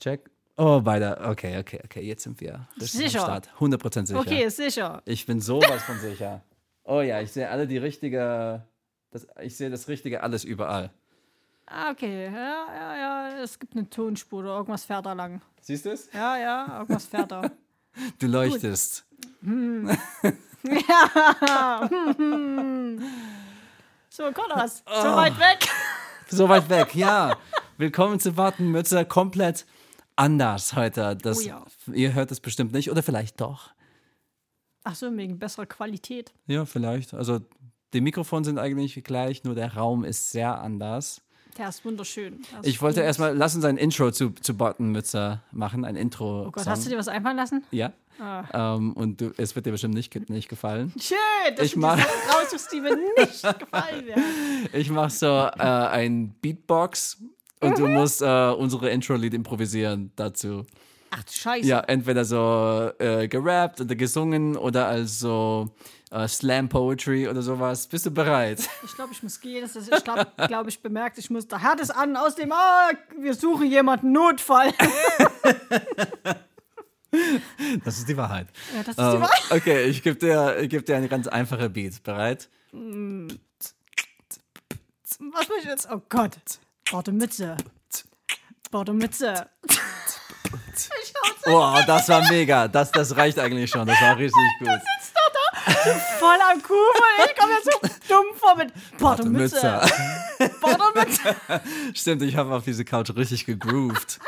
Check. Oh, beide. Okay, okay, okay. Jetzt sind wir Sicher? Start. 100% sicher. Okay, sicher. Ich bin sowas von sicher. Oh ja, ich sehe alle die richtige. Das, ich sehe das Richtige alles überall. Ah, okay. Ja, ja, ja. Es gibt eine Tonspur oder irgendwas fährt da lang. Siehst du es? Ja, ja, irgendwas fährt da. Du leuchtest. So, Connors, Oh. so weit weg. So weit weg, ja. Willkommen zu Wartenmütze. Komplett anders heute. Das, Oh ja. Ihr hört es bestimmt nicht. Oder vielleicht doch. Ach so, wegen besserer Qualität. Ja, vielleicht. Also die Mikrofone sind eigentlich gleich, nur der Raum ist sehr anders. Der ist wunderschön. Der ist Ich wollte erstmal, lass uns ein Intro zu, zu Bottenmütze machen, ein Intro. Oh Gott, hast du dir was einfallen lassen? Ja. Ähm, und du, es wird dir bestimmt nicht, nicht gefallen. Schön, dass Ich Sachen raussuchst, die mir nicht gefallen werden. Ich mache so äh, ein Beatbox und Mhm. du musst äh, unsere Intro-Lied improvisieren dazu. Ach du Scheiße. Ja, entweder so äh, gerappt oder gesungen oder also äh, Slam Poetry oder sowas. Bist du bereit? Ich glaube, ich muss gehen. Das ist, ich glaube, glaub, ich bemerkt, ich muss. Der Herd ist an aus dem. Ah, wir suchen jemanden Notfall. Das ist die Wahrheit. Ja, das ist die Ähm, Wahrheit. okay, ich gebe dir, ich geb dir eine ganz einfache Beat. Bereit? Was muss ich jetzt? Oh Gott. Borte Mütze. Borte Mütze. Ich hau's Oh, das war mega. Das, das reicht eigentlich schon. Das war richtig gut. voll am Kuh und ich komme jetzt so dumm vor mit Borte Mütze. Mütze. Borte Mütze. Stimmt, ich habe auf diese Couch richtig gegroovt.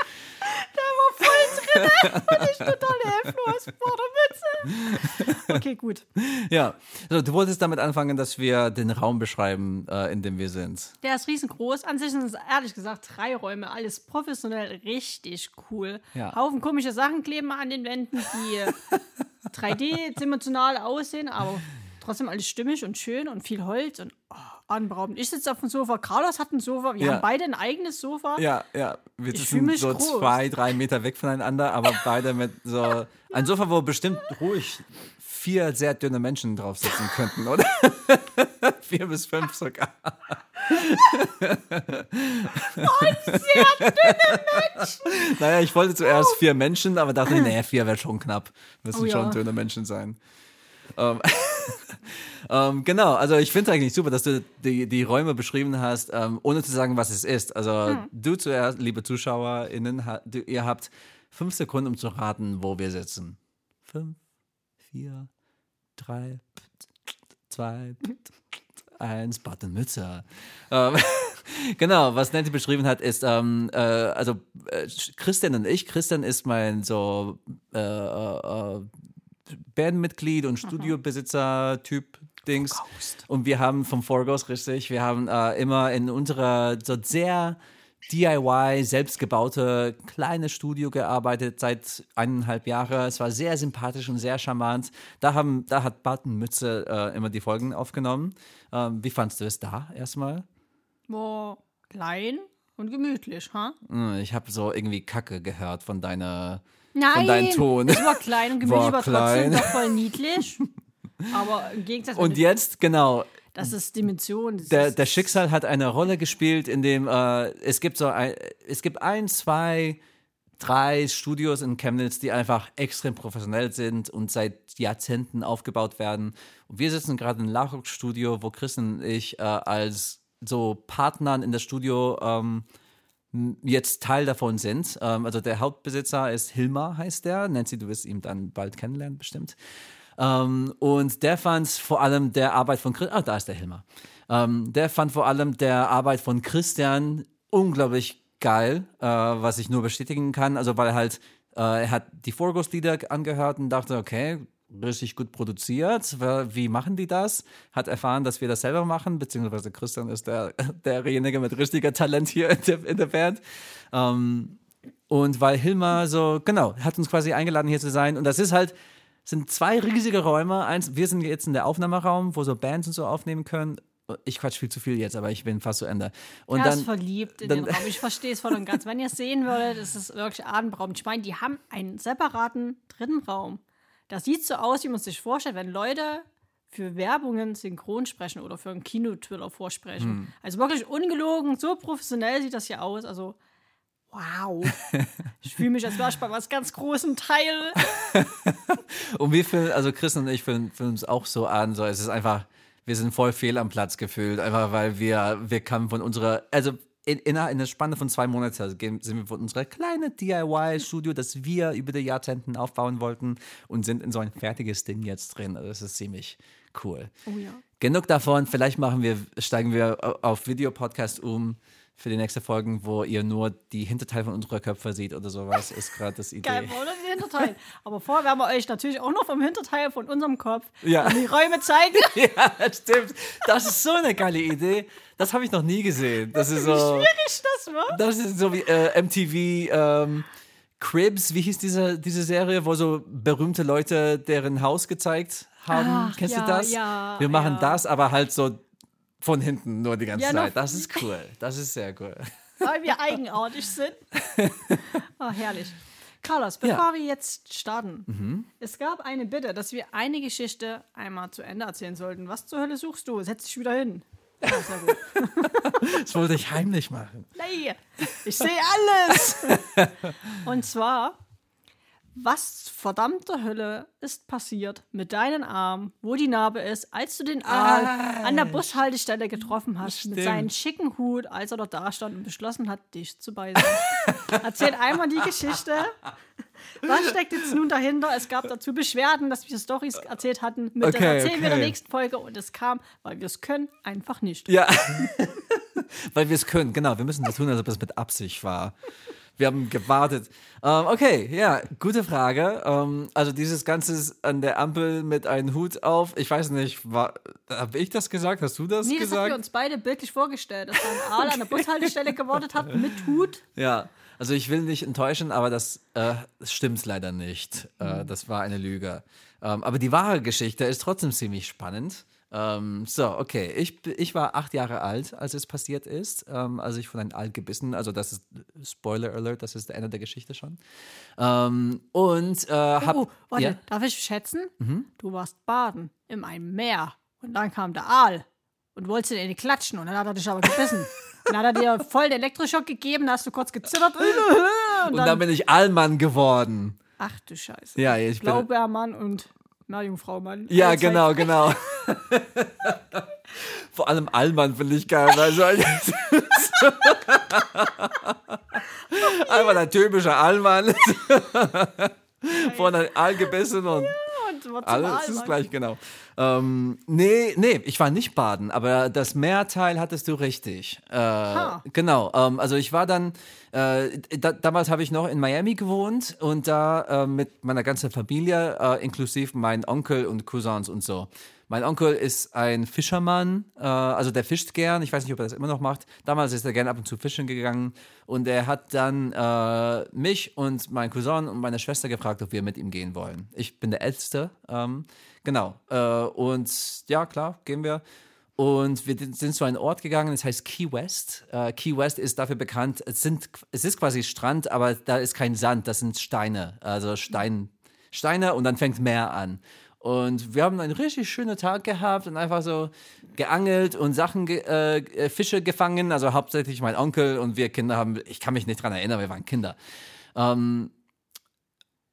Der und ich total hilflos. Borte Mütze. Okay, gut. Ja, also, du wolltest damit anfangen, dass wir den Raum beschreiben, äh, in dem wir sind. Der ist riesengroß. An sich sind es ehrlich gesagt drei Räume. Alles professionell, richtig cool. Ja. Haufen komische Sachen kleben an den Wänden, die 3D-dimensional aussehen, aber trotzdem alles stimmig und schön und viel Holz und oh, anberaubend. Ich sitze auf dem Sofa, Carlos hat ein Sofa, wir Ja. haben beide ein eigenes Sofa. Ja, ja. Wir Ich sitzen mich so groß. zwei, drei Meter weg voneinander, aber beide mit so ein Sofa, wo bestimmt ruhig vier sehr dünne Menschen drauf sitzen könnten, oder? vier bis fünf sogar. Sehr dünne Naja, ich wollte zuerst vier Menschen, aber dachte, nee, vier wäre schon knapp. Müssen Oh ja. schon dünne Menschen sein. Ähm, ähm, genau, also ich finde eigentlich super, dass du die, die Räume beschrieben hast, ähm, ohne zu sagen, was es ist. Also Hm. du zuerst, liebe ZuschauerInnen, ha, du, ihr habt fünf Sekunden, um zu raten, wo wir sitzen. Fünf, vier, drei, zwei, eins, Buttonmütze. Ähm, genau, was Nancy beschrieben hat, ist, ähm, äh, also äh, Christian und ich, Christian ist mein so äh, äh, äh, Bandmitglied und Studiobesitzer-Typ. Dings. Und wir haben vom Forgos richtig, wir haben äh, immer in unserer so sehr DIY, selbstgebaute kleine Studio gearbeitet seit eineinhalb Jahren. Es war sehr sympathisch und sehr charmant. Da, haben, da hat Barton Mütze äh, immer die Folgen aufgenommen. Ähm, wie fandst du es da erstmal? War klein und gemütlich, ha? Hm, Ich habe so irgendwie Kacke gehört von deiner Nein, von deinem Ton. es war klein und gemütlich, War aber klein. trotzdem doch voll niedlich. Aber im Gegensatz Und jetzt, genau, das ist Dimension. Das der, ist, der Schicksal hat eine Rolle gespielt, in dem äh, es gibt so ein, es gibt ein, zwei, drei Studios in Chemnitz, die einfach extrem professionell sind und seit Jahrzehnten aufgebaut werden. Und wir sitzen gerade im Lachrock Studio, wo Chris und ich äh, als so Partnern in das Studio ähm, jetzt Teil davon sind. Ähm, also der Hauptbesitzer ist Hilmar, heißt der. Nancy, du wirst ihn dann bald kennenlernen, bestimmt. Ähm, und der fand vor allem der Arbeit von Chris, ah, da ist der Hilmar. Ähm, der fand vor allem der Arbeit von Christian unglaublich geil, äh, was ich nur bestätigen kann. Also weil halt, äh, er hat die Forgos-Lieder angehört und dachte, okay, richtig gut produziert. Wie machen die das? Hat erfahren, dass wir das selber machen, beziehungsweise Christian ist der, derjenige mit richtiger Talent hier in der, in der Band. Ähm, und weil Hilmar so, genau, hat uns quasi eingeladen, hier zu sein. Und das ist halt, sind zwei riesige Räume. Eins, wir sind jetzt in der Aufnahmeraum, wo so Bands und so aufnehmen können. Ich quatsch viel zu viel jetzt, aber ich bin fast zu Ende. Und er dann, ist verliebt in dann- den Raum. Ich verstehe es voll und ganz. Wenn ihr es sehen würdet, ist es wirklich atemberaubend. Ich meine, die haben einen separaten dritten Raum. Das sieht so aus, wie man sich vorstellt, wenn Leute für Werbungen synchron sprechen oder für einen Kinotriller vorsprechen. Hm. Also wirklich ungelogen, so professionell sieht das hier aus. Also Wow. Ich fühle mich, als wäre ich bei was ganz Großem Teil. Und wir fühlen, also Chris und ich fühlen, fühlen uns auch so an, so es ist einfach, wir sind voll fehl am Platz gefühlt, einfach weil wir, wir kamen von unserer, also in, in, einer, Spanne von zwei Monaten sind wir von unserer kleinen DIY-Studio, das wir über die Jahrzehnten aufbauen wollten und sind in so ein fertiges Ding jetzt drin. Also das ist ziemlich cool. Oh ja. Genug davon, vielleicht machen wir, steigen wir auf Videopodcast um für die nächste Folgen, wo ihr nur die Hinterteil von unserer Köpfe seht oder sowas, ist gerade das Idee. Geil, oder den Hinterteil. Aber vorher werden wir euch natürlich auch noch vom Hinterteil von unserem Kopf Ja. die Räume zeigen. Ja, stimmt. Das ist so eine geile Idee. Das habe ich noch nie gesehen. Das ist Wie so, schwierig das wird. das ist so wie äh, MTV ähm, Cribs. Wie hieß diese, diese Serie, wo so berühmte Leute deren Haus gezeigt haben? Ach, Kennst ja, du das? ja, Wir machen ja. das, aber halt so von hinten nur die ganze Ja, Zeit. Das ist cool. Das ist sehr cool. weil wir eigenartig sind. Oh, herrlich. Carlos, bevor Ja. Mhm. wir jetzt starten, es gab eine Bitte, dass wir eine Geschichte einmal zu Ende erzählen sollten. Was zur Hölle suchst du? Setz dich wieder hin. Gut. Das wollte ich heimlich machen. Nee, ich sehe alles. Und zwar, was verdammte Hölle ist passiert mit deinem Arm, wo die Narbe ist, als du den Aal an der Bushaltestelle getroffen hast, mit Stimmt. seinem schicken Hut, als er dort da stand und beschlossen hat, dich zu beißen. Erzähl einmal die Geschichte. Was steckt jetzt nun dahinter? Es gab dazu Beschwerden, dass wir Stories erzählt hatten. Mit das Okay, erzählen wir in der okay. nächsten Folge und es kam, weil wir es können, einfach nicht. Ja, weil wir es können. Genau, wir müssen das tun, als ob es mit Absicht war. Wir haben gewartet. Ähm, okay, ja, gute Frage. Ähm, also dieses Ganze an der Ampel mit einem Hut auf. Ich weiß nicht, habe ich das gesagt? Hast du das Nee, das haben gesagt? wir uns beide bildlich vorgestellt, dass ein Aal an der Bushaltestelle gewartet hat mit Hut. Ja, also ich will nicht enttäuschen, aber das, äh, stimmt leider nicht. Äh, das war eine Lüge. Ähm, aber die wahre Geschichte ist trotzdem ziemlich spannend. Ähm, so, okay. Ich, ich war acht Jahre alt, als es passiert ist. Ähm, als ich von einem Aal gebissen, also das ist Spoiler Alert, das ist der Ende der Geschichte schon. Ähm, und äh, hab, Oh, warte, ja, darf ich schätzen? Du warst baden in einem Meer und dann kam der Aal und wollte dir in die klatschen und dann hat er dich aber gebissen. dann hat er dir voll den Elektroschock gegeben, da hast du kurz gezittert und und dann, dann bin ich Allmann geworden. ach du Scheiße. Ja, ich bin. Blaubeermann und Meerjungfraumann. Ja, Alle zwei- genau, genau. Vor allem Allmann finde ich geil. Also, Einfach der typische Allmann. Von einem Aal gebissen und Und wird zum alles Aalmann. ist gleich, genau. Ähm, nee, nee, ich war nicht baden, aber das Meerteil hattest du richtig. Äh, Genau, ähm, also ich war dann, äh, da, damals habe ich noch in Miami gewohnt und da äh, mit meiner ganzen Familie, äh, inklusive mein Onkel und Cousins und so. Mein Onkel ist ein Fischermann, äh, also der fischt gern. Ich weiß nicht, ob er das immer noch macht. Damals ist er gern ab und zu fischen gegangen und er hat dann äh, mich und meinen Cousin und meine Schwester gefragt, ob wir mit ihm gehen wollen. Ich bin der Älteste, ähm, genau. Äh, und ja, klar, gehen wir. Und wir sind zu einem Ort gegangen, das heißt Key West. Äh, Key West ist dafür bekannt, es, sind, es ist quasi Strand, aber da ist kein Sand, das sind Steine. Also Stein, Steine und dann fängt Meer an. Und wir haben einen richtig schönen Tag gehabt und einfach so geangelt und Sachen, ge äh, äh, Fische gefangen. Also hauptsächlich mein Onkel und wir Kinder haben, ich kann mich nicht dran erinnern, wir waren Kinder. Ähm,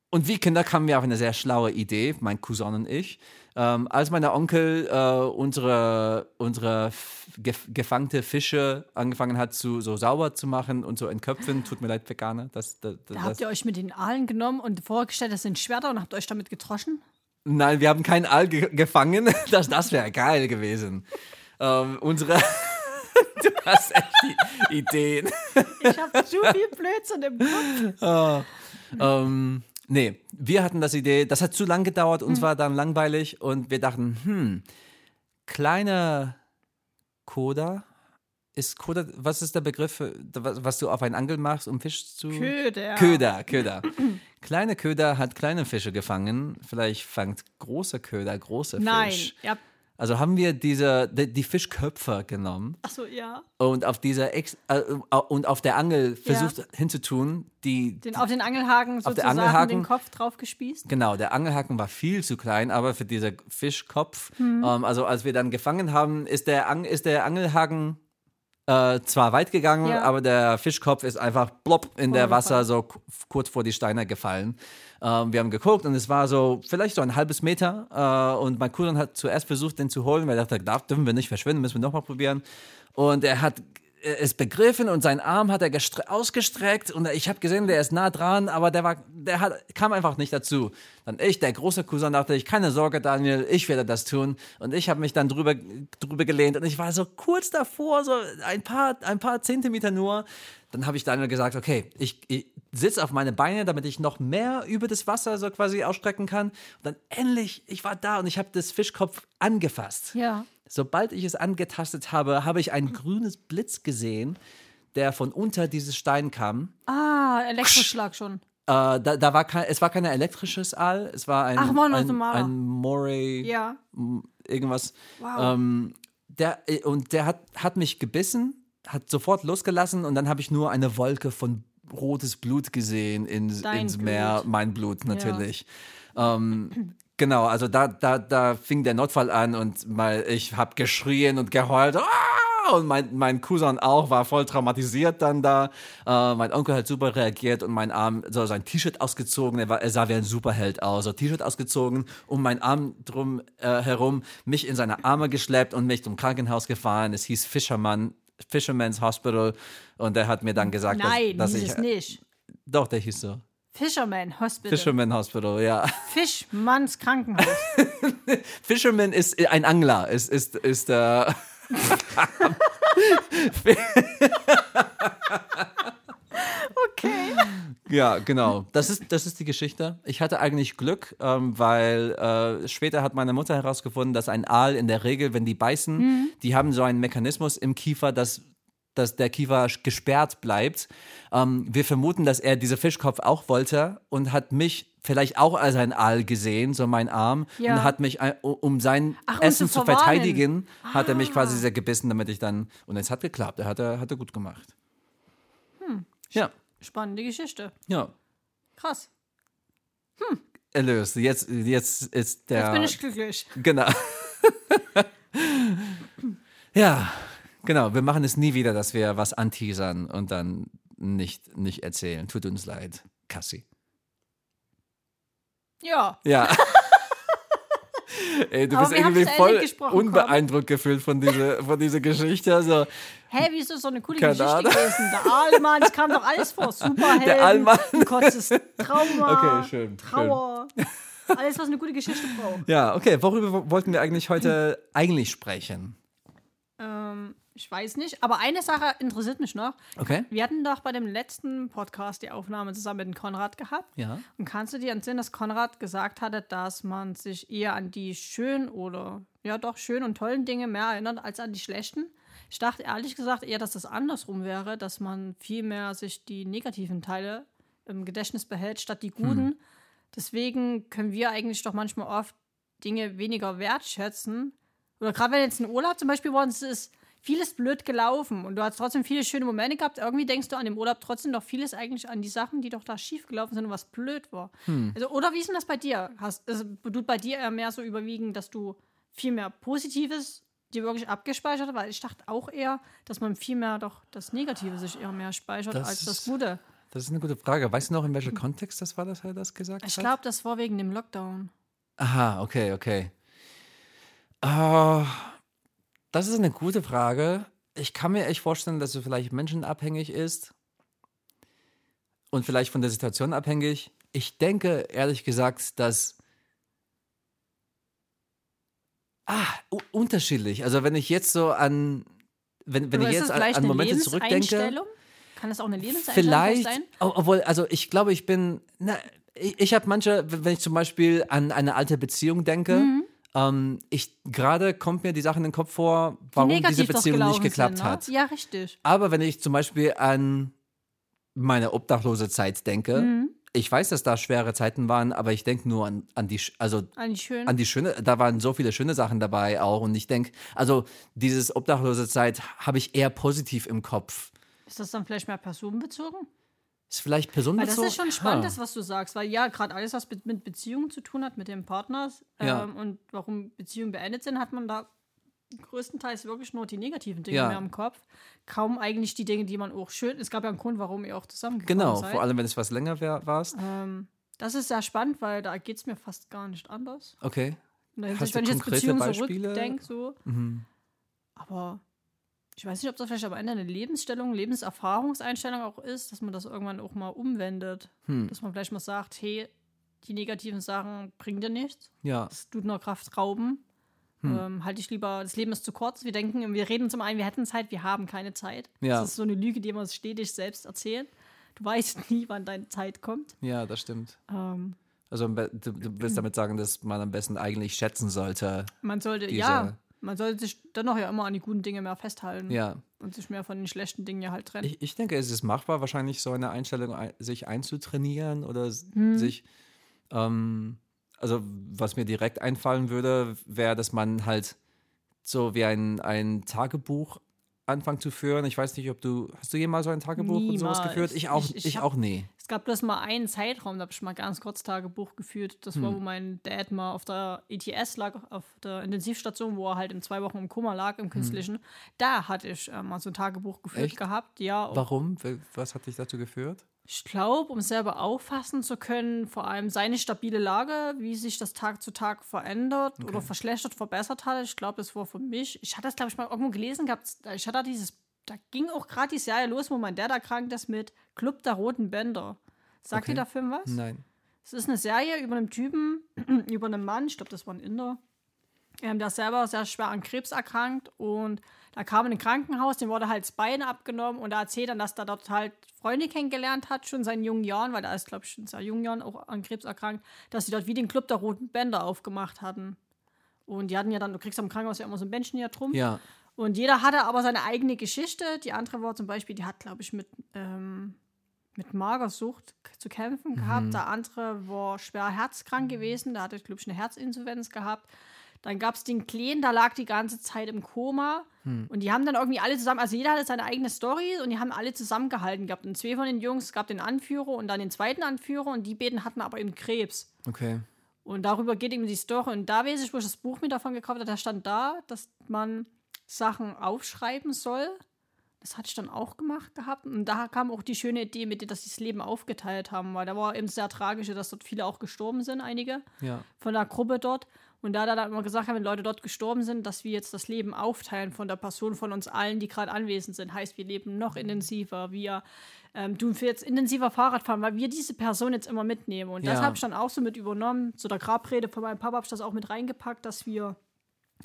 und wie Kinder kamen wir auf eine sehr schlaue Idee, mein Cousin und ich. Ähm, als mein Onkel äh, unsere, unsere gef gefangte Fische angefangen hat, zu, so sauber zu machen und zu entköpfen, tut mir leid, Veganer, das, das, Da das, habt ihr euch mit den Aalen genommen und vorgestellt, das sind Schwerter und habt euch damit getroschen? Nein, wir haben keinen Aal ge gefangen. Das, das wäre geil gewesen. Ähm, unsere. du hast echt die Ideen. Ich habe zu viel Blödsinn im Kopf. ähm, nee, wir hatten das Idee, das hat zu lang gedauert, uns war dann langweilig und wir dachten, hm, kleiner Koda. Ist Koda, was ist der Begriff, was, du auf einen Angel machst, um Fisch zu. Köder. Köder, Köder. Kleine Köder hat kleine Fische gefangen. Vielleicht fangt große Köder große Nein, Fisch. ihr habt, Also haben wir diese, die, die Fischköpfe genommen achso, ja. und auf dieser Ex, äh, und auf der Angel versucht hinzutun, die Den, auf den Angelhaken sozusagen Angelhaken- den Kopf drauf gespießt. Genau, der Angelhaken war viel zu klein, aber für diesen Fischkopf, Hm. ähm, also als wir dann gefangen haben, ist der, Ang ist der Angelhaken äh, zwar weit gegangen, Ja. aber der Fischkopf ist einfach plopp in der. Wasser so kurz vor die Steine gefallen. Ähm, wir haben geguckt und es war so vielleicht so ein halbes Meter äh, und mein Cousin hat zuerst versucht, den zu holen, weil er dachte, darf, dürfen wir nicht verschwinden, müssen wir nochmal probieren. Und er hat es begriffen und seinen Arm hat er gestre- ausgestreckt und ich habe gesehen, der ist nah dran, aber der war, der hat, kam einfach nicht dazu. Dann ich, der große Cousin, dachte ich, keine Sorge, Daniel, ich werde das tun. Und ich habe mich dann drüber, drüber gelehnt und ich war so kurz davor, so ein paar, ein paar Zentimeter nur. Dann habe ich Daniel gesagt, okay, ich, ich sitze auf meine Beine, damit ich noch mehr über das Wasser so quasi ausstrecken kann. Und dann endlich, ich war da und ich habe das Fischkopf angefasst. Ja. Sobald ich es angetastet habe, habe ich ein grünes Blitz gesehen, der von unter dieses Stein kam. Ah, Elektroschlag schon. Äh, da, da war kein, es war kein elektrisches Aal, es war ein, Ach, noch ein, ein Moray, Ja. irgendwas. Wow. Ähm, der, und der hat, hat mich gebissen, hat sofort losgelassen und dann habe ich nur eine Wolke von rotes Blut gesehen ins, Dein ins Blut. Meer, mein Blut natürlich. Ähm, genau, also da, da, da fing der Notfall an und mal, ich habe geschrien und geheult. Ah! Und mein, mein Cousin auch war voll traumatisiert dann da. Äh, mein Onkel hat super reagiert und mein Arm, so sein T-Shirt ausgezogen, er, war, er sah wie ein Superheld aus. So T-Shirt ausgezogen, um meinen Arm drum äh, herum, mich in seine Arme geschleppt und mich zum Krankenhaus gefahren. Es hieß Fisherman, Fisherman's Hospital und er hat mir dann gesagt, Nein, dass, dass hieß ich. es nicht. Doch, der hieß so. Fisherman Hospital. Fisherman Hospital, ja. Fischmanns Krankenhaus. Fisherman ist ein Angler, ist, ist, ist äh, Okay. Ja, genau. Das ist, das ist die Geschichte. Ich hatte eigentlich Glück, ähm, weil äh, später hat meine Mutter herausgefunden, dass ein Aal in der Regel, wenn die beißen, die haben so einen Mechanismus im Kiefer, dass, dass der Kiefer gesperrt bleibt. Ähm, wir vermuten, dass er diese Fischkopf auch wollte und hat mich vielleicht auch als ein Aal gesehen, so mein Arm, Ja. und hat mich, ein- um sein Ach, Essen zu verteidigen, hat er mich quasi sehr gebissen, damit ich dann, und es hat geklappt, er hat er, hat er gut gemacht. Ja, Spannende Geschichte. ja. Krass. erlöst. Jetzt, jetzt ist der. Jetzt bin ich glücklich. Genau. ja, genau. Wir machen es nie wieder, dass wir was anteasern und dann nicht, nicht erzählen. Tut uns leid. Cassie. Ja. Ja. Ey, du Aber bist irgendwie voll unbeeindruckt gefühlt von dieser, von dieser Geschichte. Also, Hä, wie ist das so eine coole Geschichte Ahnung. gewesen? Der Allmann, es kam doch alles vor. Superhelden, Der Allmann. ein kurzes Trauma, Okay, schön, Trauer. Alles, was eine gute Geschichte braucht. ja, okay. Worüber wollten wir eigentlich heute eigentlich sprechen? Ähm, ich weiß nicht, aber eine Sache interessiert mich noch. Okay. Wir hatten doch bei dem letzten Podcast die Aufnahme zusammen mit Konrad gehabt. Ja. Und kannst du dir entsinnen, dass Konrad gesagt hatte, dass man sich eher an die schönen oder ja doch schönen und tollen Dinge mehr erinnert als an die schlechten? Ich dachte ehrlich gesagt eher, dass das andersrum wäre, dass man viel mehr sich die negativen Teile im Gedächtnis behält statt die guten. Deswegen können wir eigentlich doch manchmal oft Dinge weniger wertschätzen. Oder gerade wenn jetzt ein Urlaub zum Beispiel war und es ist vieles blöd gelaufen und du hast trotzdem viele schöne Momente gehabt, irgendwie denkst du an dem Urlaub trotzdem doch vieles eigentlich an die Sachen, die doch da schief gelaufen sind und was blöd war. Also, oder wie ist denn das bei dir? Hast, also, tut bei dir eher mehr so überwiegen, dass du viel mehr Positives dir wirklich abgespeichert hast? Weil ich dachte auch eher, dass man viel mehr doch das Negative sich eher mehr speichert Das als das Gute. Das ist eine gute Frage. Weißt du noch, in welchem Kontext das war, dass er das gesagt Ich hat? glaube, das war wegen dem Lockdown. Aha, okay, okay. Ah, das ist eine gute Frage. Ich kann mir echt vorstellen, dass es vielleicht menschenabhängig ist und vielleicht von der Situation abhängig. Ich denke, ehrlich gesagt, dass. Ah, unterschiedlich. Also, wenn ich jetzt so an. Wenn, wenn Aber ich jetzt an, an eine Momente zurückdenke. Kann das auch eine Lebenseinstellung Vielleicht, sein? obwohl, also ich glaube, ich bin, na, ich, ich habe manche, wenn ich zum Beispiel an eine alte Beziehung denke, Mhm. Ähm, ich gerade kommt mir die Sache in den Kopf vor, warum diese negativ doch Beziehung nicht geklappt sind, ne? hat. Ja, richtig. Aber wenn ich zum Beispiel an meine obdachlose Zeit denke, Mhm. ich weiß, dass da schwere Zeiten waren, aber ich denke nur an, an die, also Eigentlich schön. an die schöne, da waren so viele schöne Sachen dabei auch und ich denke, also dieses obdachlose Zeit habe ich eher positiv im Kopf. ist das dann vielleicht mehr personenbezogen? Ist vielleicht personenbezogen? das ist schon spannend, das, was du sagst, weil ja, gerade alles, was mit Beziehungen zu tun hat, mit dem Partner ähm, Ja. und warum Beziehungen beendet sind, hat man da größtenteils wirklich nur die negativen Dinge Ja. mehr im Kopf. Kaum eigentlich die Dinge, die man auch schön. Es gab ja einen Grund, warum ihr auch zusammengekommen Genau, seid. vor allem wenn es was länger wär, warst. Ähm, das ist sehr spannend, weil da geht es mir fast gar nicht anders. Okay. Hast Hinsicht, du wenn ich jetzt Beziehungen Beispiele? zurückdenke, so. Mhm. Aber ich weiß nicht, ob das vielleicht am Ende eine Lebensstellung, Lebenserfahrungseinstellung auch ist, dass man das irgendwann auch mal umwendet. Hm. Dass man vielleicht mal sagt, hey, die negativen Sachen bringen dir nichts. Ja, Das tut nur Kraft rauben. Hm. Ähm, halte ich lieber, das Leben ist zu kurz. Wir denken, wir reden zum einen, wir hätten Zeit, wir haben keine Zeit. Ja. Das ist so eine Lüge, die man uns stetig selbst erzählt. Du weißt nie, wann deine Zeit kommt. ja, das stimmt. Ähm, Also du, du willst damit sagen, dass man am besten eigentlich schätzen sollte. man sollte, ja, man sollte sich dennoch ja immer an die guten Dinge mehr festhalten Ja. und sich mehr von den schlechten Dingen ja halt trennen. Ich, ich denke, es ist machbar, wahrscheinlich so eine Einstellung ein, sich einzutrainieren oder Hm. sich, ähm, also was mir direkt einfallen würde, wäre, dass man halt so wie ein, ein Tagebuch anfangen zu führen. Ich weiß nicht, ob du, hast du jemals so ein Tagebuch und sowas Niemals. geführt? Ich auch, Ich- ich, ich hab- auch nie. Es gab bloß mal einen Zeitraum, da habe ich mal ganz kurz Tagebuch geführt. Das Hm. war, wo mein Dad mal auf der ETS lag, auf der Intensivstation, wo er halt in zwei Wochen im Koma lag, im künstlichen. Da hatte ich äh, mal so ein Tagebuch geführt Hm. Echt? gehabt. Ja, Warum? Was hat dich dazu geführt? Ich glaube, um selber auffassen zu können, vor allem seine stabile Lage, wie sich das Tag zu Tag verändert oder verschlechtert, verbessert hat. Ich glaube, das war für mich. Ich hatte das, glaube ich, mal irgendwo gelesen gehabt. Ich hatte da dieses, da ging auch gerade die Serie los, wo mein Dad erkrankt ist mit Club der Roten Bänder. Sagt Okay. dir der Film was? Nein. Es ist eine Serie über einen Typen, über einen Mann, ich glaube, das war ein Inder, ähm, der ist selber sehr schwer an Krebs erkrankt und da kam in ein Krankenhaus, dem wurde halt das Bein abgenommen und er erzählt dann, dass er dort halt Freunde kennengelernt hat, schon in seinen jungen Jahren, weil er ist, glaube ich, schon seinen jungen Jahren auch an Krebs erkrankt, dass sie dort wie den Club der Roten Bänder aufgemacht hatten. Und die hatten ja dann, du kriegst am Krankenhaus ja immer so ein Bändchen hier drum. Ja. Und jeder hatte aber seine eigene Geschichte. Die andere war zum Beispiel, die hat, glaube ich, mit, ähm, mit Magersucht zu kämpfen gehabt. Der andere war schwer herzkrank gewesen. Da hatte, glaube ich, eine Herzinsuffenz gehabt. Dann gab es den Kleen, da lag die ganze Zeit im Koma. Und die haben dann irgendwie alle zusammen, also jeder hatte seine eigene Story und die haben alle zusammengehalten gehabt. Und zwei von den Jungs, es gab den Anführer und dann den zweiten Anführer und die beiden hatten aber eben Krebs. Okay. Und darüber geht eben die Story. Und da weiß ich, wo ich das Buch mir davon gekauft habe, da stand da, dass man Sachen aufschreiben soll. Das hatte ich dann auch gemacht gehabt. Und da kam auch die schöne Idee mit, dass sie das Leben aufgeteilt haben, weil da war eben sehr tragisch, dass dort viele auch gestorben sind, einige Ja. von der Gruppe dort. Und da hat er dann immer gesagt, wenn Leute dort gestorben sind, dass wir jetzt das Leben aufteilen von der Person von uns allen, die gerade anwesend sind. Heißt, wir leben noch intensiver, wir ähm, tun für jetzt intensiver Fahrrad fahren, weil wir diese Person jetzt immer mitnehmen. Und das Ja. habe ich dann auch so mit übernommen. Zu der Grabrede von meinem Papa habe ich das auch mit reingepackt, dass wir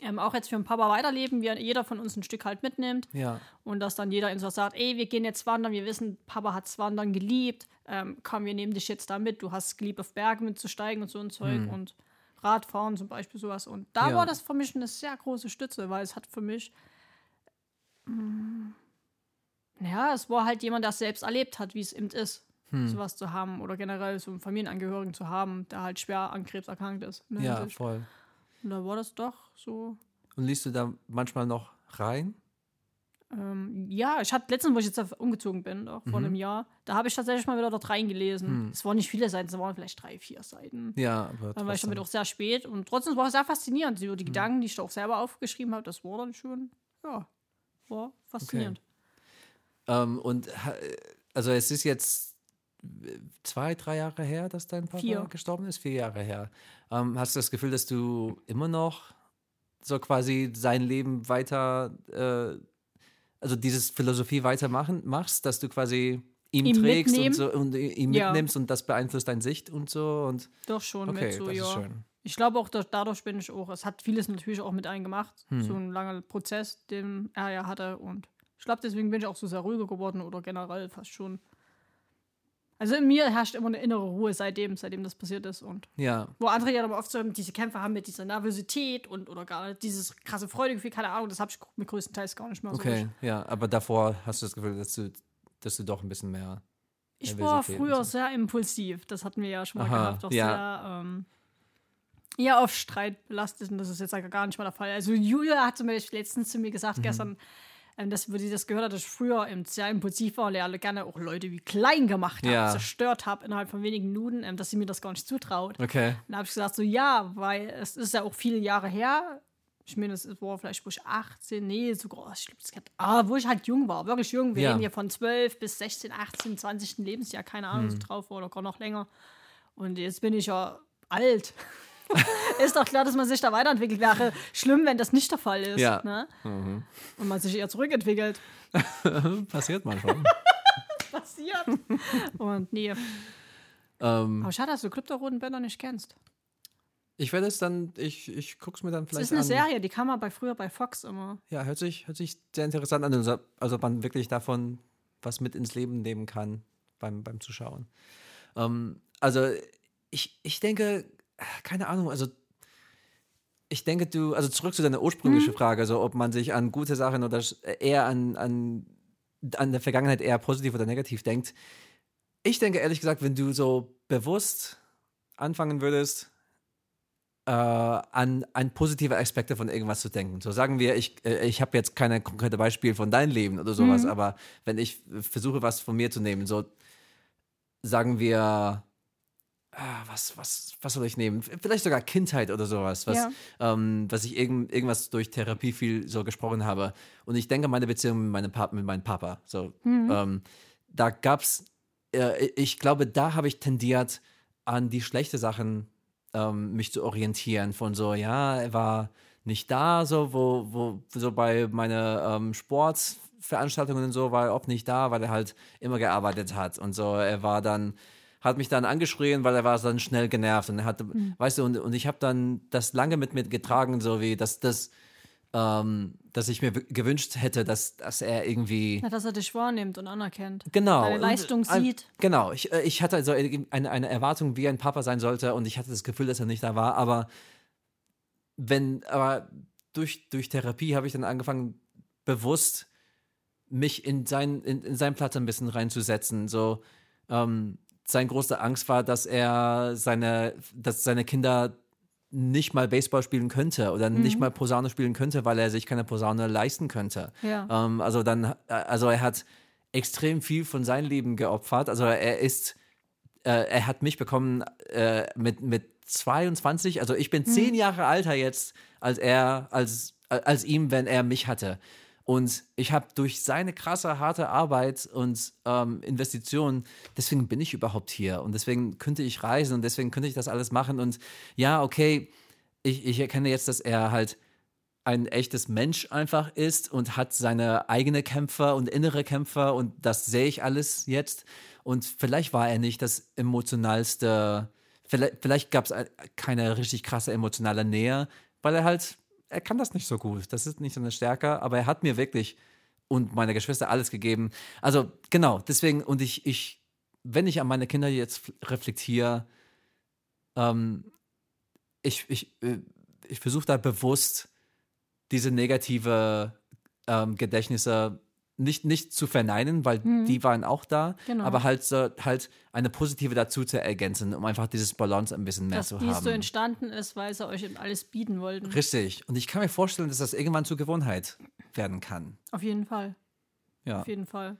ähm, auch jetzt für den Papa weiterleben, wir jeder von uns ein Stück halt mitnimmt. Ja. Und dass dann jeder so sagt, ey, wir gehen jetzt wandern, wir wissen, Papa hat's Wandern geliebt, ähm, komm, wir nehmen dich jetzt da mit, du hast geliebt, auf Berge mitzusteigen und so ein Zeug und Radfahren zum Beispiel sowas. Und da Ja. war das für mich eine sehr große Stütze, weil es hat für mich, mm, ja, es war halt jemand, der es selbst erlebt hat, wie es eben ist, sowas zu haben oder generell so einen Familienangehörigen zu haben, der halt schwer an Krebs erkrankt ist. der Ja, voll. Und da war das doch so Und liest du da manchmal noch rein? Ähm, ja, ich hatte letztens, wo ich jetzt umgezogen bin, auch Mhm. vor einem Jahr, da habe ich tatsächlich mal wieder dort reingelesen. Hm. Es waren nicht viele Seiten, es waren vielleicht drei, vier Seiten. Ja, aber Dann war ich damit auch sehr spät und trotzdem war es sehr faszinierend. Hm. die Gedanken, die ich da auch selber aufgeschrieben habe, das war dann schon, ja, war faszinierend. Ähm, und also es ist jetzt zwei, drei Jahre her, dass dein Papa Vier. gestorben ist? Vier Jahre her. Ähm, hast du das Gefühl, dass du immer noch so quasi sein Leben weiter, äh, also dieses Philosophie weitermachen machst, dass du quasi ihm, Ihm trägst und, so, und ihn Ja. mitnimmst und das beeinflusst deine Sicht und so und Doch schon okay, mit so, das ja. ist schön. Ich glaube auch, dass dadurch bin ich auch, es hat vieles natürlich auch mit eingemacht. Hm. So ein langer Prozess, den er ja hatte und ich glaube, deswegen bin ich auch so sehr ruhiger geworden oder generell fast schon. Also in mir herrscht immer eine innere Ruhe seitdem, seitdem das passiert ist und Ja, Wo andere ja dann oft so diese Kämpfe haben mit dieser Nervosität und oder gar dieses krasse Freudegefühl, keine Ahnung, das habe ich mir größtenteils gar nicht mehr okay, so. ja, aber davor hast du das Gefühl, dass du, dass du doch ein bisschen mehr Ich war früher so. sehr impulsiv, das hatten wir ja schon mal Aha, gehabt, auch ja. sehr ähm, eher auf Streit belastet und das ist jetzt gar nicht mal der Fall. Also Julia hat zum Beispiel letztens zu mir gesagt, Mhm. gestern, ähm, dass, wo sie das gehört hat, dass ich früher eben sehr impulsiv war und ja gerne auch Leute wie klein gemacht habe, Ja. zerstört habe innerhalb von wenigen Minuten, ähm, dass sie mir das gar nicht zutraut. Okay. Dann habe ich gesagt, so ja, weil es ist ja auch viele Jahre her. Ich meine, es war vielleicht, wo ich 18, nee, sogar, ich glaube, es hat, ah, wo ich halt jung war, wirklich jung. Wir Ja. reden hier von 12 bis 16, 18, 20. Lebensjahr, keine Ahnung, so drauf war oder gar noch länger. Und jetzt bin ich ja alt. ist doch klar, dass man sich da weiterentwickelt. Wäre schlimm, wenn das nicht der Fall ist. Ja. Ne? Und man sich eher zurückentwickelt. Passiert manchmal. Passiert. Und nee. ähm, Aber schade, dass du Club der Roten Bänder nicht kennst. ich werde es dann, ich, ich gucke es mir dann Das vielleicht ist eine an. Serie, die kam mal bei, früher bei Fox immer. Ja, hört sich, hört sich sehr interessant an. Also, also ob man wirklich davon was mit ins Leben nehmen kann beim, beim Zuschauen. Ähm, also ich, ich denke, keine Ahnung, also ich denke, du, also zurück zu deiner ursprünglichen Frage, so ob man sich an gute Sachen oder eher an, an, an der Vergangenheit eher positiv oder negativ denkt. Ich denke ehrlich gesagt, wenn du so bewusst anfangen würdest, äh, an, an positive Aspekte von irgendwas zu denken. So sagen wir, ich, äh, ich habe jetzt keine konkrete Beispiel von deinem Leben oder sowas, aber wenn ich versuche, was von mir zu nehmen, so sagen wir, ah, was, was, was soll ich nehmen? Vielleicht sogar Kindheit oder sowas, was, Ja. ähm, was ich irgend, irgendwas durch Therapie viel so gesprochen habe. Und ich denke, meine Beziehung mit meinem, Pap mit meinem Papa, so, ähm, da gab's, äh, ich glaube, da habe ich tendiert, an die schlechten Sachen ähm, mich zu orientieren. Von so, ja, er war nicht da, so, wo, wo, so bei meinen ähm, Sportveranstaltungen und so war er oft nicht da, weil er halt immer gearbeitet hat. Und so, er war dann, hat mich dann angeschrien, weil er war dann schnell genervt. Und er hatte, weißt du, und, und ich habe dann das lange mit mir getragen, so wie, dass das, ähm, dass ich mir gewünscht hätte, dass, dass er irgendwie. Ja, dass er dich wahrnimmt und anerkennt. Genau. Deine Und, Leistung äh, sieht. Genau. Ich, äh, ich hatte also eine, eine Erwartung, wie ein Papa sein sollte und ich hatte das Gefühl, dass er nicht da war. Aber wenn, aber durch, durch Therapie habe ich dann angefangen, bewusst mich in, sein, in, in seinen Platz ein bisschen reinzusetzen. So, ähm, seine große Angst war, dass er seine, dass seine Kinder nicht mal Baseball spielen könnte oder nicht mal Posaune spielen könnte, weil er sich keine Posaune leisten könnte. Ja. Ähm, also dann, also er hat extrem viel von seinem Leben geopfert. Also er ist, äh, er hat mich bekommen äh, mit, mit 22, also ich bin zehn Jahre alter jetzt als er, als, als ihm, wenn er mich hatte. Und ich habe durch seine krasse, harte Arbeit und ähm, Investitionen, deswegen bin ich überhaupt hier. Und deswegen könnte ich reisen und deswegen könnte ich das alles machen. Und ja, okay, ich, ich erkenne jetzt, dass er halt ein echtes Mensch einfach ist und hat seine eigene Kämpfer und innere Kämpfer und das sehe ich alles jetzt. Und vielleicht war er nicht das emotionalste, vielleicht, vielleicht gab es keine richtig krasse emotionale Nähe, weil er halt, er kann das nicht so gut. Das ist nicht so eine Stärke, aber er hat mir wirklich und meine Geschwister alles gegeben. Also genau, deswegen, und ich, ich, wenn ich an meine Kinder jetzt reflektiere, ähm, ich, ich, äh, ich versuche da bewusst diese negative ähm, Gedächtnisse nicht, nicht zu verneinen, weil die waren auch da, Genau. aber halt so, halt eine positive dazu zu ergänzen, um einfach dieses Balance ein bisschen mehr Dass zu haben. so entstanden ist, weil sie euch eben alles bieten wollten. Richtig. Und ich kann mir vorstellen, dass das irgendwann zur Gewohnheit werden kann. Auf jeden Fall. Ja. Auf jeden Fall.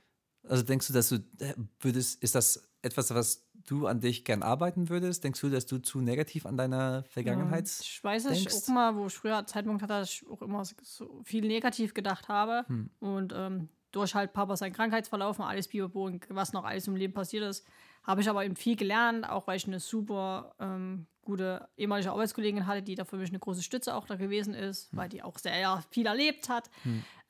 Also denkst du, dass du äh, würdest, ist das etwas, was du an dich gern arbeiten würdest? Denkst du, dass du zu negativ an deiner Vergangenheit? Ich weiß es auch mal, wo ich früher Zeitpunkt hatte, dass ich auch immer so viel negativ gedacht habe. Hm. Und ähm, durch halt Papa sein Krankheitsverlauf und alles Bibo und was noch alles im Leben passiert ist, habe ich aber eben viel gelernt, auch weil ich eine super ähm, gute ehemalige Arbeitskollegin hatte, die da für mich eine große Stütze auch da gewesen ist, Hm. weil die auch sehr ja, viel erlebt hat,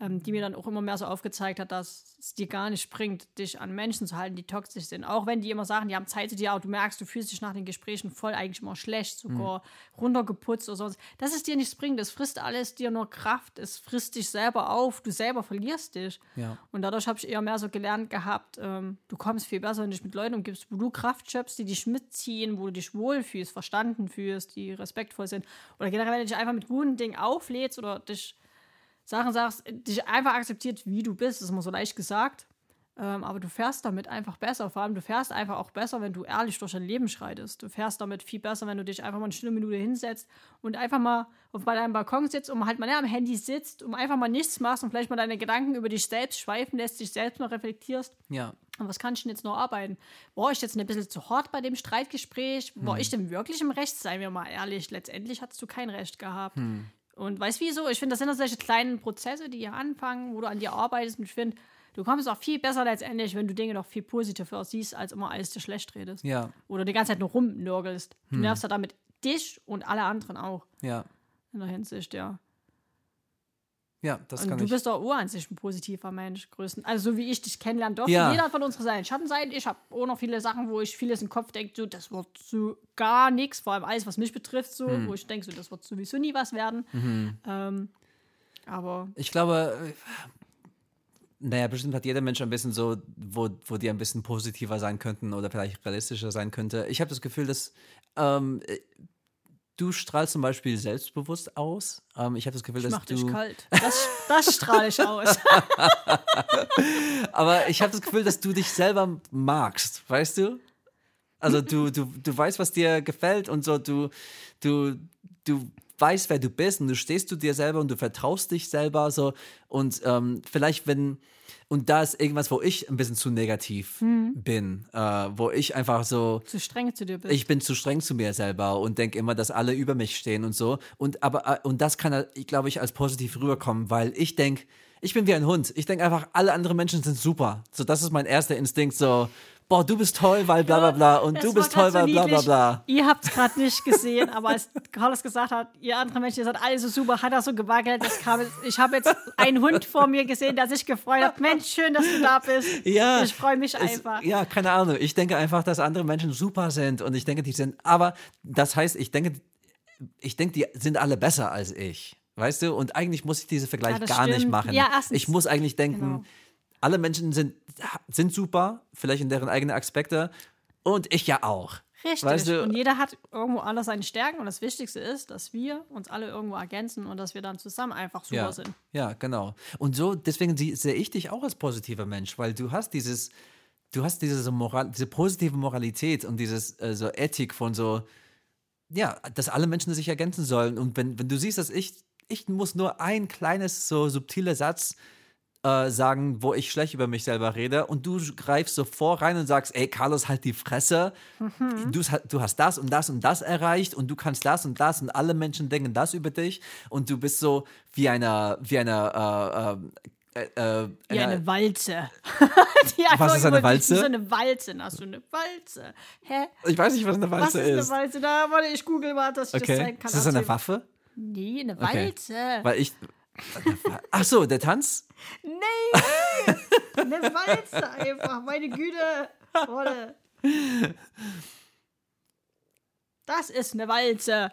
ähm, die mir dann auch immer mehr so aufgezeigt hat, dass es dir gar nicht bringt, dich an Menschen zu halten, die toxisch sind. Auch wenn die immer sagen, die haben Zeit zu dir, aber du merkst, du fühlst dich nach den Gesprächen voll eigentlich immer schlecht, sogar runtergeputzt oder sonst. Dass es dir nichts bringt, es frisst alles dir nur Kraft, es frisst dich selber auf, du selber verlierst dich. Ja. Und dadurch habe ich eher mehr so gelernt gehabt, ähm, du kommst viel besser, wenn du dich mit Leuten umgibst, wo du Kraft schöpfst, die dich mitziehen, wo du dich wohlfühlst, verstanden fühlst, die respektvoll sind. Oder generell, wenn du dich einfach mit guten Dingen auflädst oder dich Sachen sagst, dich einfach akzeptiert, wie du bist, das ist immer so leicht gesagt. Ähm, aber du fährst damit einfach besser. Vor allem, du fährst einfach auch besser, wenn du ehrlich durch dein Leben schreitest. Du fährst damit viel besser, wenn du dich einfach mal eine stille Minute hinsetzt und einfach mal auf bei deinem Balkon sitzt und halt mal ja, am Handy sitzt und einfach mal nichts machst und vielleicht mal deine Gedanken über dich selbst schweifen lässt, dich selbst mal reflektierst. Ja. Und was kann ich denn jetzt noch arbeiten? War ich jetzt ein bisschen zu hart bei dem Streitgespräch? War ich denn wirklich im Recht? Seien wir mal ehrlich, letztendlich hattest du kein Recht gehabt. Und weißt du wieso? Ich finde, das sind doch solche kleinen Prozesse, die hier anfangen, wo du an dir arbeitest. Und ich finde, du kommst auch viel besser letztendlich, wenn du Dinge noch viel positiver siehst, als immer alles dir schlecht redest. Ja, Oder die ganze Zeit nur rumnörgelst. Du Hm. nervst ja damit dich und alle anderen auch. ja, In der Hinsicht, ja. Ja, das Und kann du ich. bist doch sich ein positiver Mensch, größten. Also so wie ich dich kennenlernen durfte. Ja. Jeder hat von unseren seinen Schattenseiten. Ich habe auch noch viele Sachen, wo ich vieles im Kopf denke, so, das wird so gar nichts, vor allem alles, was mich betrifft, so, Hm. wo ich denke, so, das wird sowieso nie was werden. Mhm. Ähm, aber Ich glaube, naja, bestimmt hat jeder Mensch ein bisschen so, wo, wo die ein bisschen positiver sein könnten oder vielleicht realistischer sein könnte. Ich habe das Gefühl, dass ähm, äh, du strahlst zum Beispiel selbstbewusst aus. Ähm, ich habe das Gefühl, ich dass mach dich du. kalt. Das, das strahle ich aus. Aber ich habe das Gefühl, dass du dich selber magst, weißt du? Also du, du, du weißt, was dir gefällt und so, du, du, du weißt, wer du bist und du stehst zu dir selber und du vertraust dich selber so und ähm, vielleicht wenn und da ist irgendwas, wo ich ein bisschen zu negativ bin, äh, wo ich einfach so Zu streng zu dir bist. ich bin zu streng zu mir selber und denke immer, dass alle über mich stehen und so. Und aber äh, und das kann, glaube ich, als positiv rüberkommen, weil ich denke, ich bin wie ein Hund. Ich denke einfach, alle anderen Menschen sind super. So, das ist mein erster Instinkt. So, boah, du bist toll, weil bla bla bla und Es du bist toll, weil bla bla niedlich. bla. Ihr habt es gerade nicht gesehen, aber als Carlos gesagt hat, ihr andere Menschen, ihr seid alle so super, hat er so gewackelt. Das kam, ich habe jetzt einen Hund vor mir gesehen, der sich gefreut hat. Mensch, schön, dass du da bist. Ja, Ich freue mich es- einfach. Ja, keine Ahnung. Ich denke einfach, dass andere Menschen super sind und ich denke, die sind, aber das heißt, ich denke, ich denke, die sind alle besser als ich. Weißt du? Und eigentlich muss ich diesen Vergleich Ja, das gar nicht stimmt. machen. Ja, erstens- ich muss eigentlich denken, Genau. alle Menschen sind, sind super, vielleicht in deren eigenen Aspekte und ich ja auch. Richtig. Weißt du, und jeder hat irgendwo anders seine Stärken und das Wichtigste ist, dass wir uns alle irgendwo ergänzen und dass wir dann zusammen einfach super ja, sind. ja, genau. Und so, deswegen sehe ich dich auch als positiver Mensch, weil du hast dieses, du hast diese, so Moral, diese positive Moralität und dieses äh, so Ethik von so, ja, dass alle Menschen sich ergänzen sollen. Und wenn, wenn du siehst, dass ich, ich muss nur ein kleines, so subtiler Satz äh, sagen, wo ich schlecht über mich selber rede und du greifst so vor rein und sagst, ey, Carlos, halt die Fresse. Du, du hast das und das und das erreicht und du kannst das und das und alle Menschen denken das über dich und du bist so wie eine, wie eine, äh, äh, äh, Wie eine- eine Walze. Was ist eine Walze? So eine Walze. Na, so eine Walze. Hä? ich weiß nicht, was eine Was Walze ist eine ist. Walze? Da, warte, ich google mal, dass ich das Okay. zeigen kann. Ist das eine Erzähl. Waffe? Nee, eine Okay. Walze. Weil ich. Ach so, der Tanz? Nee, eine Walze einfach, meine Güte. Warte. Das ist eine Walze.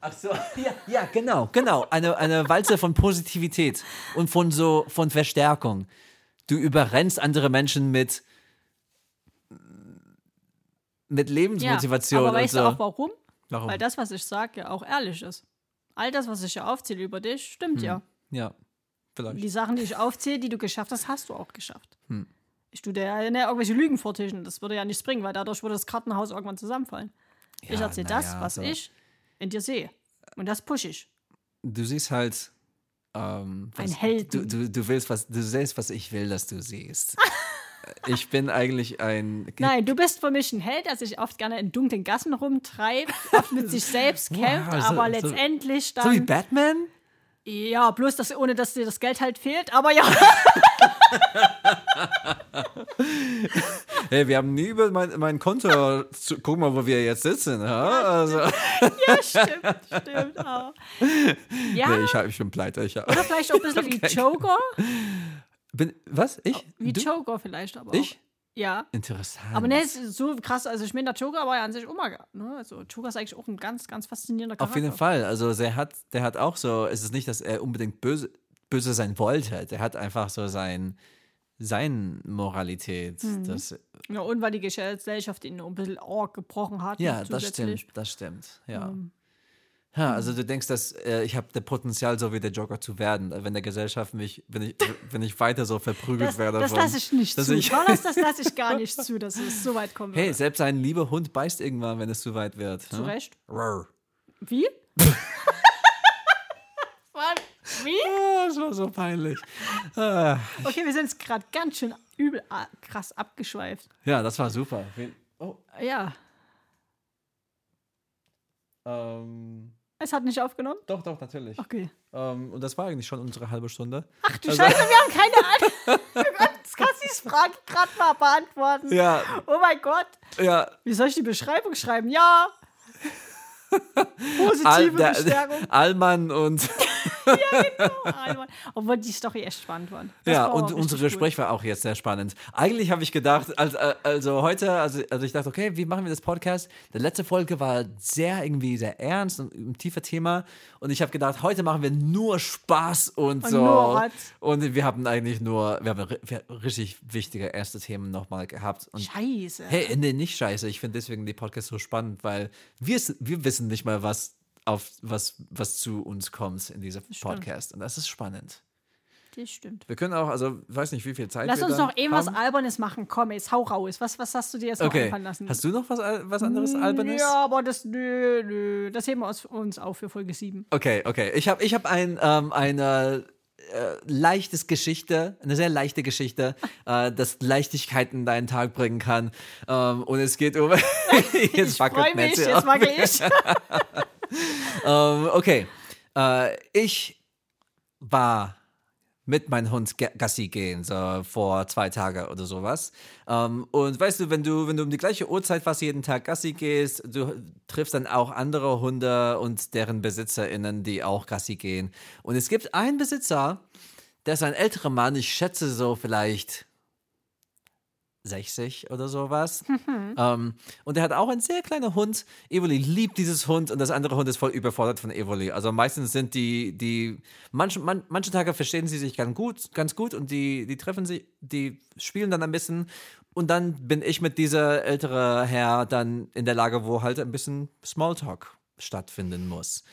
Ach so, ja, ja, genau, genau. Eine, eine Walze von Positivität und von so, von Verstärkung. Du überrennst andere Menschen mit, mit Ja, Lebensmotivation aber und weißt so. du auch warum? Warum? Weil das, was ich sage, ja auch ehrlich ist. All das, was ich ja aufzähle über dich, stimmt Hm. ja. ja, vielleicht. Die Sachen, die ich aufzähle, die du geschafft hast, hast du auch geschafft. Hm. Ich tue dir ja nicht irgendwelche Lügen vortischen. Das würde ja nichts bringen, weil dadurch würde das Kartenhaus irgendwann zusammenfallen. ich Ja, erzähle na das, ja, was so. ich in dir sehe. Und das pushe ich. Du siehst halt. Ähm, Ein Helden. Du, du, du willst was, du siehst, was ich will, dass du siehst. ich bin eigentlich ein. Nein, du bist für mich ein Held, der sich oft gerne in dunklen Gassen rumtreibt, oft mit sich selbst kämpft, Wow, so- aber so- letztendlich So wie dann. Batman? ja, bloß dass, ohne dass dir das Geld halt fehlt, aber ja. Hey, wir haben nie über mein, mein Konto. zu, guck mal, wo wir jetzt sitzen. Ha? Also, ja, stimmt, stimmt. auch. Ja, nee, ich, ich bin pleite. Ich, hab, oder vielleicht auch ein bisschen wie Joker. Bin, was? Ich? Wie? Joker vielleicht, aber. Ich? Auch. Ja. Interessant. Aber ne, es ist so krass. Also, ich meine, der Joker war ja an sich immer. Ne? Also, Joker ist eigentlich auch ein ganz, ganz faszinierender Charakter. Auf jeden Fall. Also, der hat, der hat auch so. Es ist nicht, dass er unbedingt böse, böse sein wollte. Der hat einfach so sein. Sein Moralität. Mhm. Das, Ja, und weil die Gesellschaft ihn ein bisschen arg gebrochen hat. ja, noch das stimmt. Das stimmt. Ja. Ja, also du denkst, dass äh, ich habe das Potenzial, so wie der Joker zu werden, wenn der Gesellschaft mich, wenn ich, wenn ich weiter so verprügelt Das, werde. das lasse ich nicht zu. ich- Carlos, das lasse ich gar nicht zu, dass es so weit kommen Hey, selbst ein lieber Hund beißt irgendwann, wenn es zu weit wird. Zu ne? Recht. Rrr. Wie? Was? Wie? Ah, das war so peinlich. Ah, Okay, wir sind jetzt gerade ganz schön übel ah, krass abgeschweift. ja, das war super. Oh, Ja. ähm, Es hat nicht aufgenommen? Doch, doch, natürlich. Okay. Ähm, und das war eigentlich schon unsere halbe Stunde. Ach du Also- Scheiße, wir haben keine Ahnung. Du kannst Cassis Frage gerade mal beantworten. Ja, Oh mein Gott. ja. Wie soll ich die Beschreibung schreiben? Ja. Al Positive der, Bestärkung. Allmann und Alter. Obwohl die Story echt spannend war. Das ja war und unser cool. Gespräch war auch jetzt sehr spannend. Eigentlich habe ich gedacht, also, also heute, also, also ich dachte, okay, wie machen wir das Podcast? Die letzte Folge war sehr irgendwie sehr ernst und ein tiefer Thema und ich habe gedacht, heute machen wir nur Spaß und, Und so und wir haben eigentlich nur, wir haben richtig wichtige erste Themen nochmal gehabt und Scheiße. Hey, nee, nicht scheiße. Ich finde deswegen die Podcasts so spannend, weil wir, wir wissen nicht mal, was, auf, was, was zu uns kommt in dieser Podcast. Und das ist spannend. Das stimmt. Wir können auch, also, weiß nicht, wie viel Zeit Lass uns noch irgendwas haben. Albernes machen. Komm, jetzt hau raus. Was, was hast du dir jetzt noch Okay. einfallen lassen? Hast du noch was, was anderes Albernes? Ja, aber das, nö, nö. Das heben wir uns, uns auf für Folge 7. Okay, okay. Ich habe ich hab ein, ähm, eine äh, leichtes Geschichte, eine sehr leichte Geschichte, äh, das Leichtigkeit in deinen Tag bringen kann. Ähm, und es geht um. jetzt Ich wackelt mich, jetzt wackel ich. Ähm, okay. Äh, ich war mit meinem Hund Ga- Gassi gehen, so vor zwei Tagen oder sowas. Ähm, und weißt du, wenn du, wenn du um die gleiche Uhrzeit fast jeden Tag Gassi gehst, du triffst dann auch andere Hunde und deren BesitzerInnen, die auch Gassi gehen. Und es gibt einen Besitzer, der ist ein älterer Mann, ich schätze so vielleicht 60 oder sowas. Ähm, und er hat auch einen sehr kleinen Hund. Evoli liebt dieses Hund und das andere Hund ist voll überfordert von Evoli. Also meistens sind die, die, manche, man, manche Tage verstehen sie sich ganz gut, ganz gut und die, die treffen sich, die spielen dann ein bisschen. Und dann bin ich mit dieser ältere Herr dann in der Lage, wo halt ein bisschen Smalltalk stattfinden muss.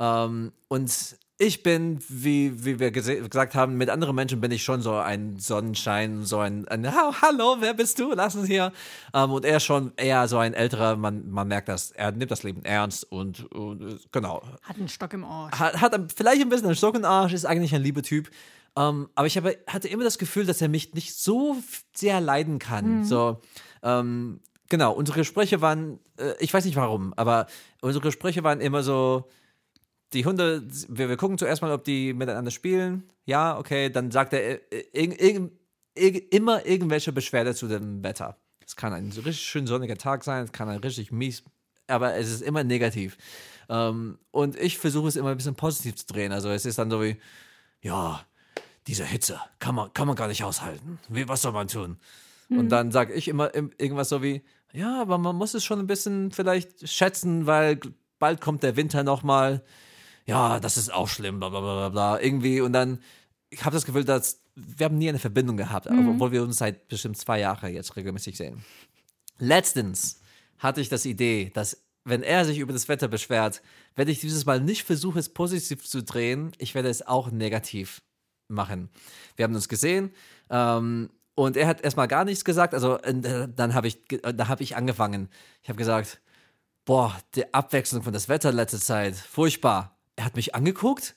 Ähm, und ich bin, wie, wie wir gesagt haben, mit anderen Menschen bin ich schon so ein Sonnenschein, so ein, ein "Ha- Hallo, wer bist du? Lass uns hier. Ähm, und er schon eher so ein älterer, man, man merkt das, er nimmt das Leben ernst und, und genau. Hat einen Stock im Arsch. Hat, hat vielleicht ein bisschen einen Stock im Arsch, ist eigentlich ein lieber Typ. Ähm, aber ich habe, hatte immer das Gefühl, dass er mich nicht so sehr leiden kann. So, ähm, genau, unsere Gespräche waren, äh, ich weiß nicht warum, aber unsere Gespräche waren immer so, die Hunde, wir, wir gucken zuerst mal, ob die miteinander spielen. Ja, okay, dann sagt er irg, irg, irg, immer irgendwelche Beschwerde zu dem Wetter. Es kann ein richtig schön sonniger Tag sein, es kann ein richtig mies, aber es ist immer negativ. Ähm, und ich versuche es immer ein bisschen positiv zu drehen. Also es ist dann so wie, ja, diese Hitze kann man, kann man gar nicht aushalten. Wie, was soll man tun? Und dann sage ich immer im- irgendwas so wie, ja, aber man muss es schon ein bisschen vielleicht schätzen, weil bald kommt der Winter nochmal. Ja, das ist auch schlimm, bla bla bla bla, bla. Irgendwie. Und dann, ich habe das Gefühl, dass wir haben nie eine Verbindung gehabt, obwohl wir uns seit bestimmt zwei Jahren jetzt regelmäßig sehen. Letztens hatte ich das Idee, dass wenn er sich über das Wetter beschwert, werde ich dieses Mal nicht versuchen, es positiv zu drehen. Ich werde es auch negativ machen. Wir haben uns gesehen ähm, und er hat erstmal gar nichts gesagt. Also äh, dann habe ich, äh, da habe ich angefangen. Ich habe gesagt, boah, die Abwechslung von das Wetter letzte Zeit, furchtbar. Er hat mich angeguckt,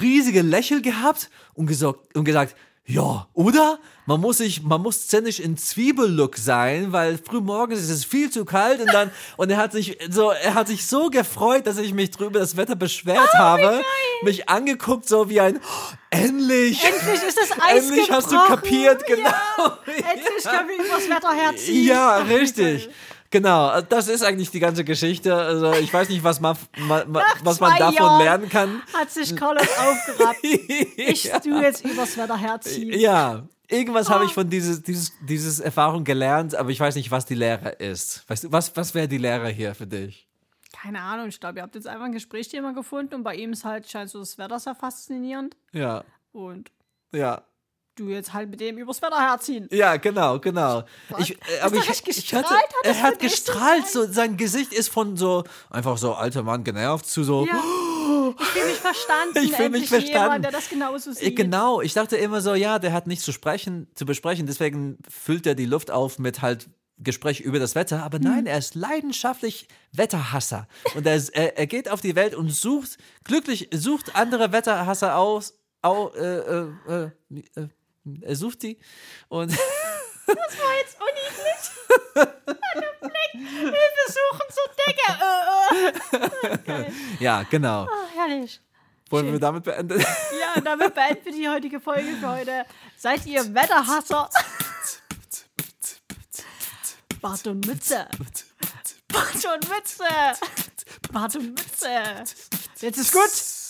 riesige Lächel gehabt und, gesagt, und gesagt, ja, oder? Man muss sich, man muss ständig in Zwiebellook sein, weil frühmorgens ist es viel zu kalt und dann, und er hat sich so, er hat sich so gefreut, dass ich mich drüber das Wetter beschwert habe, mich angeguckt so wie ein, oh, endlich! Endlich ist das Eis Endlich hast du gebrochen. kapiert, genau. Ja, endlich können wir übers Wetter herziehen. Ja, richtig. Genau, das ist eigentlich die ganze Geschichte. Also ich weiß nicht, was man, ma, ma, was man davon Jahren lernen kann. Hat sich Carlos aufgerappt. Ich tu jetzt übers Wetter herziehen. Ja, irgendwas Ah. habe ich von dieses, dieses, dieses Erfahrung gelernt, aber ich weiß nicht, was die Lehre ist. Weißt du, was, was wäre die Lehre hier für dich? Keine Ahnung, ich glaube, ihr habt jetzt einfach ein Gesprächsthema gefunden und bei ihm ist halt, scheint so das Wetter sehr faszinierend. Ja, Und ja. Du jetzt halt mit dem übers Wetter herziehen. Ja, genau, genau. Ich, äh, aber ich, ich gestrahlt? hatte, Hat er hat gestrahlt, so sein Gesicht ist von so einfach so alter Mann genervt zu so Ja. Ich fühle mich verstanden. Ich fühl mich verstanden. Jemand, der das genauso Äh, sieht. Genau, ich dachte immer so, ja, der hat nichts zu sprechen, zu besprechen, deswegen füllt er die Luft auf mit halt Gespräch über das Wetter, aber nein, er ist leidenschaftlich Wetterhasser und er, er, er geht auf die Welt und sucht glücklich sucht andere Wetterhasser aus, au, äh, äh, äh, äh, er sucht die und Das war jetzt unniedlich. Hilfe suchen zur Decke. Äh, äh. Ja, genau. Ah, herrlich. Wollen schön. wir damit beenden? Ja, damit beenden wir die heutige Folge für heute. Seid ihr Wetterhasser? Bart und Mütze. Bart und Mütze. Bart und Mütze. Jetzt ist gut.